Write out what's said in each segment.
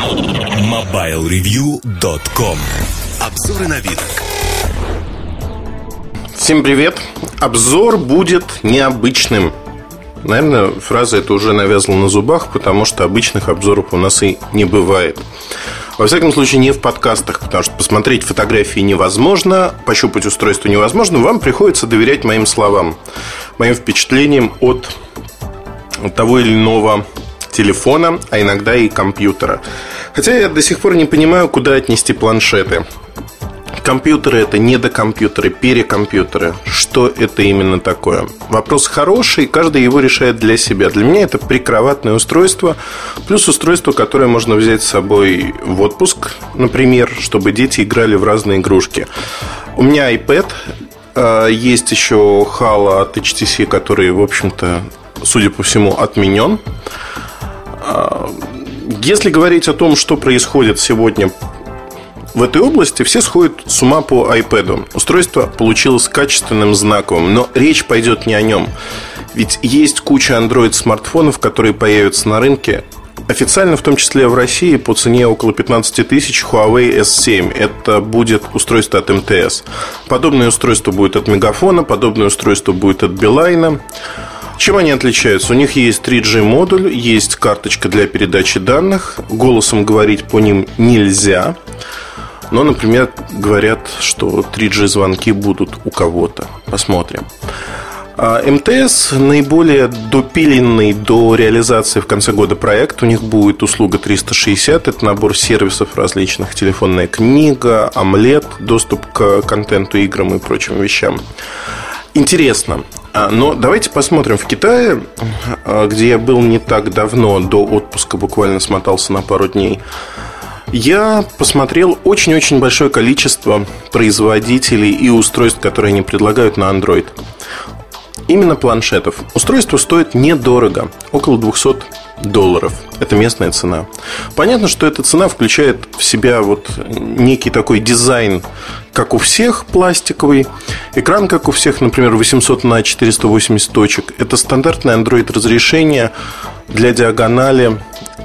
MobileReview.com Обзоры на вид. Всем привет! Обзор будет необычным. Наверное, фраза эта уже навязла на зубах, потому что обычных обзоров у нас и не бывает. Во всяком случае, не в подкастах, потому что посмотреть фотографии невозможно, пощупать устройство невозможно. Вам приходится доверять моим словам, моим впечатлениям от того или иного телефона, а иногда и компьютера. Хотя я до сих пор не понимаю, куда отнести планшеты. Компьютеры это не до компьютеры, перекомпьютеры. Что это именно такое? Вопрос хороший, каждый его решает для себя. Для меня это прикроватное устройство, плюс устройство, которое можно взять с собой в отпуск, например, чтобы дети играли в разные игрушки. У меня iPad, а, есть еще Halo от HTC, который, в общем-то, судя по всему, отменен. Если говорить о том, что происходит сегодня в этой области все сходят с ума по iPad. Устройство получилось качественным, знаковым, но речь пойдет не о нем. Ведь есть куча Android-смартфонов, которые появятся на рынке Официально, в том числе в России, по цене около 15 тысяч Huawei S7. Это будет устройство от МТС. Подобное устройство будет от Мегафона, подобное устройство будет от Билайна. Чем они отличаются? У них есть 3G модуль, есть карточка для передачи данных, голосом говорить по ним нельзя. Но, например, говорят, что 3G звонки будут у кого-то. Посмотрим. А МТС наиболее допиленный до реализации в конце года проект. У них будет услуга 360. Это набор сервисов различных. Телефонная книга, омлет, доступ к контенту, играм и прочим вещам. Интересно. А, но давайте посмотрим. В Китае, а, где я был не так давно, до отпуска буквально смотался на пару дней, я посмотрел очень-очень большое количество производителей и устройств, которые они предлагают на Android. Именно планшетов. Устройство стоит недорого, около 200 долларов. Это местная цена. Понятно, что эта цена включает в себя вот некий такой дизайн, как у всех, пластиковый. Экран, как у всех, например, 800 на 480 точек. Это стандартное Android разрешение для диагонали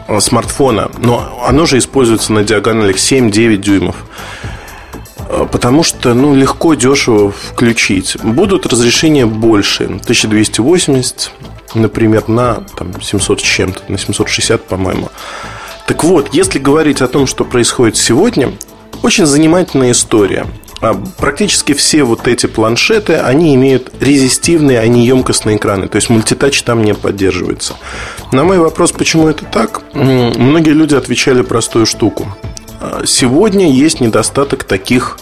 Э, смартфона, но оно же используется на диагоналях 7-9 дюймов. Э, потому что ну, легко, дешево включить. Будут разрешения больше. 1280, например, на там, 700 с чем-то, на 760, по-моему. Так вот, если говорить о том, что происходит сегодня, очень занимательная история – а практически все вот эти планшеты, они имеют резистивные, а не емкостные экраны. То есть мультитач там не поддерживается. На мой вопрос, почему это так, многие люди отвечали простую штуку. А, сегодня есть недостаток таких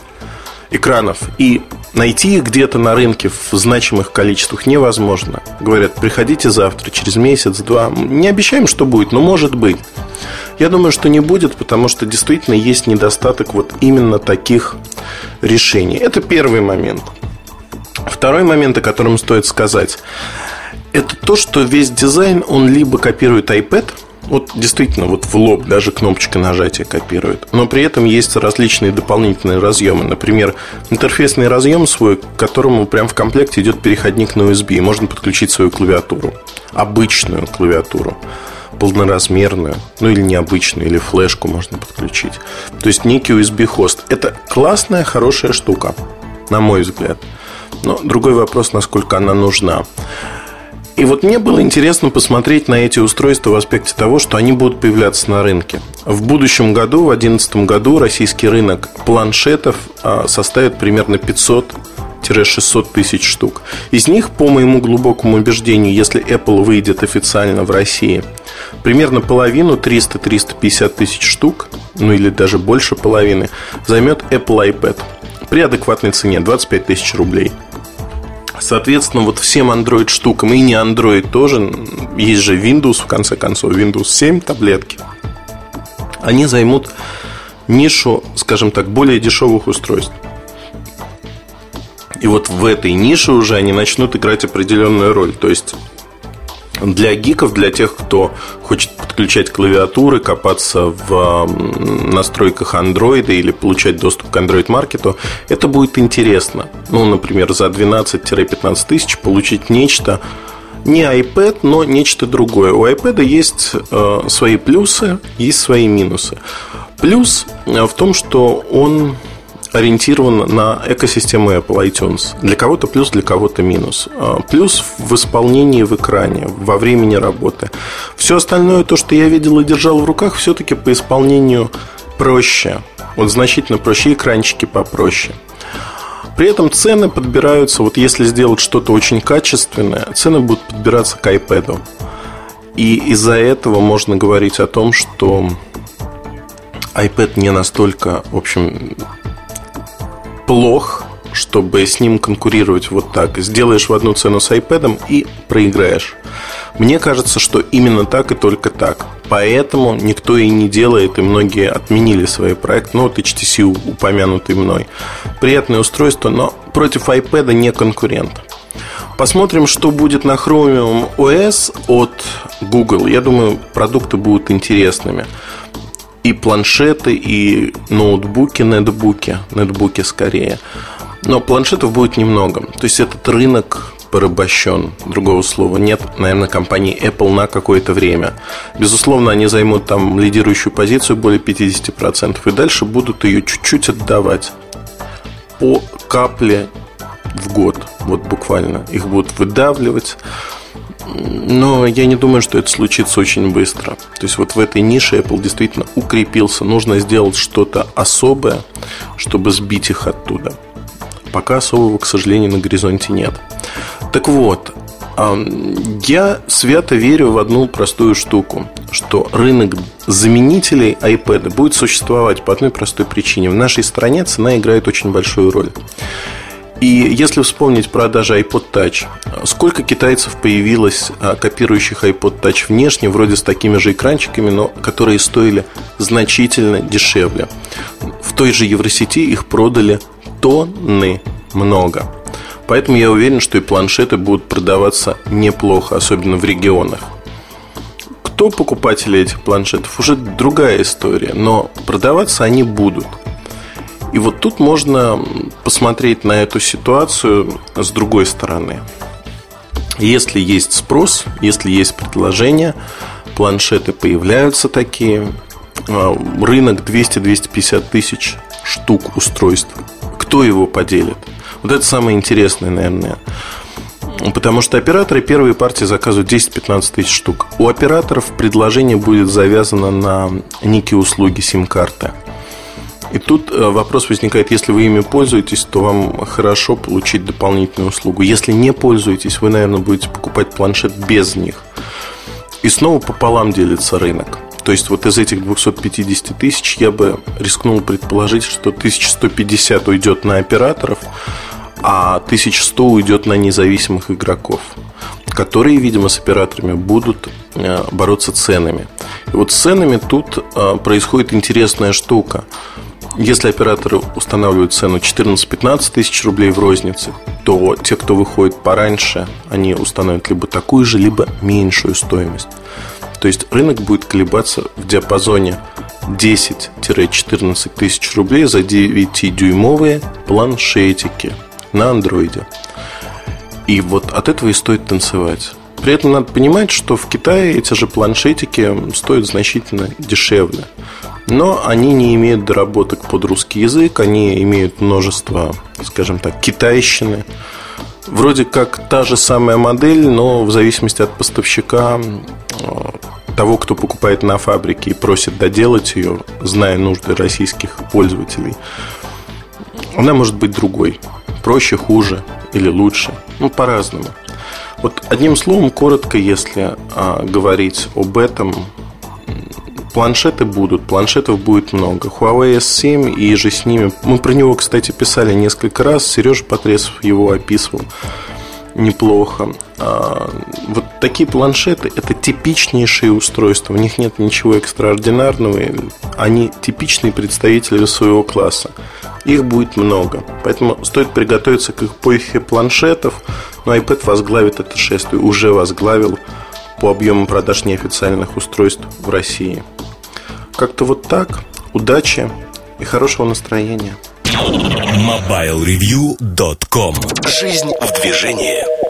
экранов. И найти их где-то на рынке в значимых количествах невозможно. Говорят, приходите завтра, через месяц, два. Не обещаем, что будет, но может быть. Я думаю, что не будет, потому что действительно есть недостаток вот именно таких решений. Это первый момент. Второй момент, о котором стоит сказать, это то, что весь дизайн, он либо копирует iPad, вот действительно, вот в лоб даже кнопочка нажатия копирует. Но при этом есть различные дополнительные разъемы. Например, интерфейсный разъем свой, к которому прям в комплекте идет переходник на USB. И можно подключить свою клавиатуру. Обычную клавиатуру полноразмерную, ну или необычную, или флешку можно подключить. То есть некий USB-хост. Это классная, хорошая штука, на мой взгляд. Но другой вопрос, насколько она нужна. И вот мне было интересно посмотреть на эти устройства в аспекте того, что они будут появляться на рынке. В будущем году, в 2011 году, российский рынок планшетов а, составит примерно 500 500-600 тысяч штук. Из них, по моему глубокому убеждению, если Apple выйдет официально в России, примерно половину, 300-350 тысяч штук, ну или даже больше половины, займет Apple iPad при адекватной цене 25 тысяч рублей. Соответственно, вот всем Android штукам и не Android тоже, есть же Windows, в конце концов, Windows 7 таблетки, они займут нишу, скажем так, более дешевых устройств. И вот в этой нише уже они начнут играть определенную роль. То есть для гиков, для тех, кто хочет подключать клавиатуры, копаться в настройках Android или получать доступ к Android-маркету, это будет интересно. Ну, например, за 12-15 тысяч получить нечто, Не iPad, но нечто другое. У iPad есть э, свои плюсы, есть свои минусы. Плюс э, в том, что он ориентирован на экосистему Apple iTunes. Для кого-то плюс, для кого-то минус. Э, плюс в исполнении в экране, во времени работы. Все остальное, то, что я видел и держал в руках, все-таки по исполнению проще. Вот значительно проще, экранчики попроще. При этом цены подбираются, вот если сделать что-то очень качественное, цены будут подбираться к iPad. И из-за этого можно говорить о том, что iPad не настолько, в общем, плох, чтобы с ним конкурировать вот так. Сделаешь в одну цену с iPad и проиграешь. Мне кажется, что именно так и только так. Поэтому никто и не делает, и многие отменили свои проекты. Ну, вот HTC упомянутый мной. Приятное устройство, но против iPad не конкурент. Посмотрим, что будет на Chromium OS от Google. Я думаю, продукты будут интересными. И планшеты, и ноутбуки, нетбуки, нетбуки скорее. Но планшетов будет немного. То есть этот рынок порабощен. Другого слова нет, наверное, компании Apple на какое-то время. Безусловно, они займут там лидирующую позицию более 50%, и дальше будут ее чуть-чуть отдавать по капле в год. Вот буквально. Их будут выдавливать. Но я не думаю, что это случится очень быстро. То есть вот в этой нише Apple действительно укрепился. Нужно сделать что-то особое, чтобы сбить их оттуда. Пока особого, к сожалению, на горизонте нет. Так вот, я свято верю в одну простую штуку, что рынок заменителей iPad будет существовать по одной простой причине. В нашей стране цена играет очень большую роль. И если вспомнить продажи iPod Touch, сколько китайцев появилось, а, копирующих iPod Touch внешне, вроде с такими же экранчиками, но которые стоили значительно дешевле. В той же Евросети их продали тонны много. Поэтому я уверен, что и планшеты будут продаваться неплохо, особенно в регионах. Кто покупатели этих планшетов, уже другая история, но продаваться они будут. И вот тут можно посмотреть на эту ситуацию с другой стороны. Если есть спрос, если есть предложение, планшеты появляются такие, а, рынок 200-250 тысяч штук устройств. Кто его поделит? Вот это самое интересное, наверное. Потому что операторы первые партии заказывают 10-15 тысяч штук. У операторов предложение будет завязано на некие услуги сим-карты. И тут э, вопрос возникает, если вы ими пользуетесь, то вам хорошо получить дополнительную услугу. Если не пользуетесь, вы, наверное, будете покупать планшет без них. И снова пополам делится рынок. То есть вот из этих 250 тысяч я бы рискнул предположить, что 1150 уйдет на операторов, а 1100 уйдет на независимых игроков, которые, видимо, с операторами будут э, бороться ценами. И вот с ценами тут э, происходит интересная штука. Если операторы устанавливают цену 14-15 тысяч рублей в рознице, то те, кто выходит пораньше, они установят либо такую же, либо меньшую стоимость. То есть рынок будет колебаться в диапазоне 10-14 тысяч рублей за 9-дюймовые планшетики на андроиде. И вот от этого и стоит танцевать. При этом надо понимать, что в Китае эти же планшетики стоят значительно дешевле. Но они не имеют доработок под русский язык, они имеют множество, скажем так, китайщины. Вроде как та же самая модель, но в зависимости от поставщика э, того, кто покупает на фабрике и просит доделать ее, зная нужды российских пользователей, она может быть другой. Проще, хуже или лучше. Ну, по-разному. Вот одним словом, коротко, если а, говорить об этом, планшеты будут, планшетов будет много. Huawei S7 и же с ними. Мы про него, кстати, писали несколько раз. Сережа Потресов его описывал неплохо. А, вот такие планшеты – это типичнейшие устройства. В них нет ничего экстраординарного. Они типичные представители своего класса. Их будет много. Поэтому стоит приготовиться к их эпохе планшетов. Но iPad возглавит это шествие. Уже возглавил по объему продаж неофициальных устройств в России. Как-то вот так. Удачи и хорошего настроения. MobileReview.com Жизнь в движении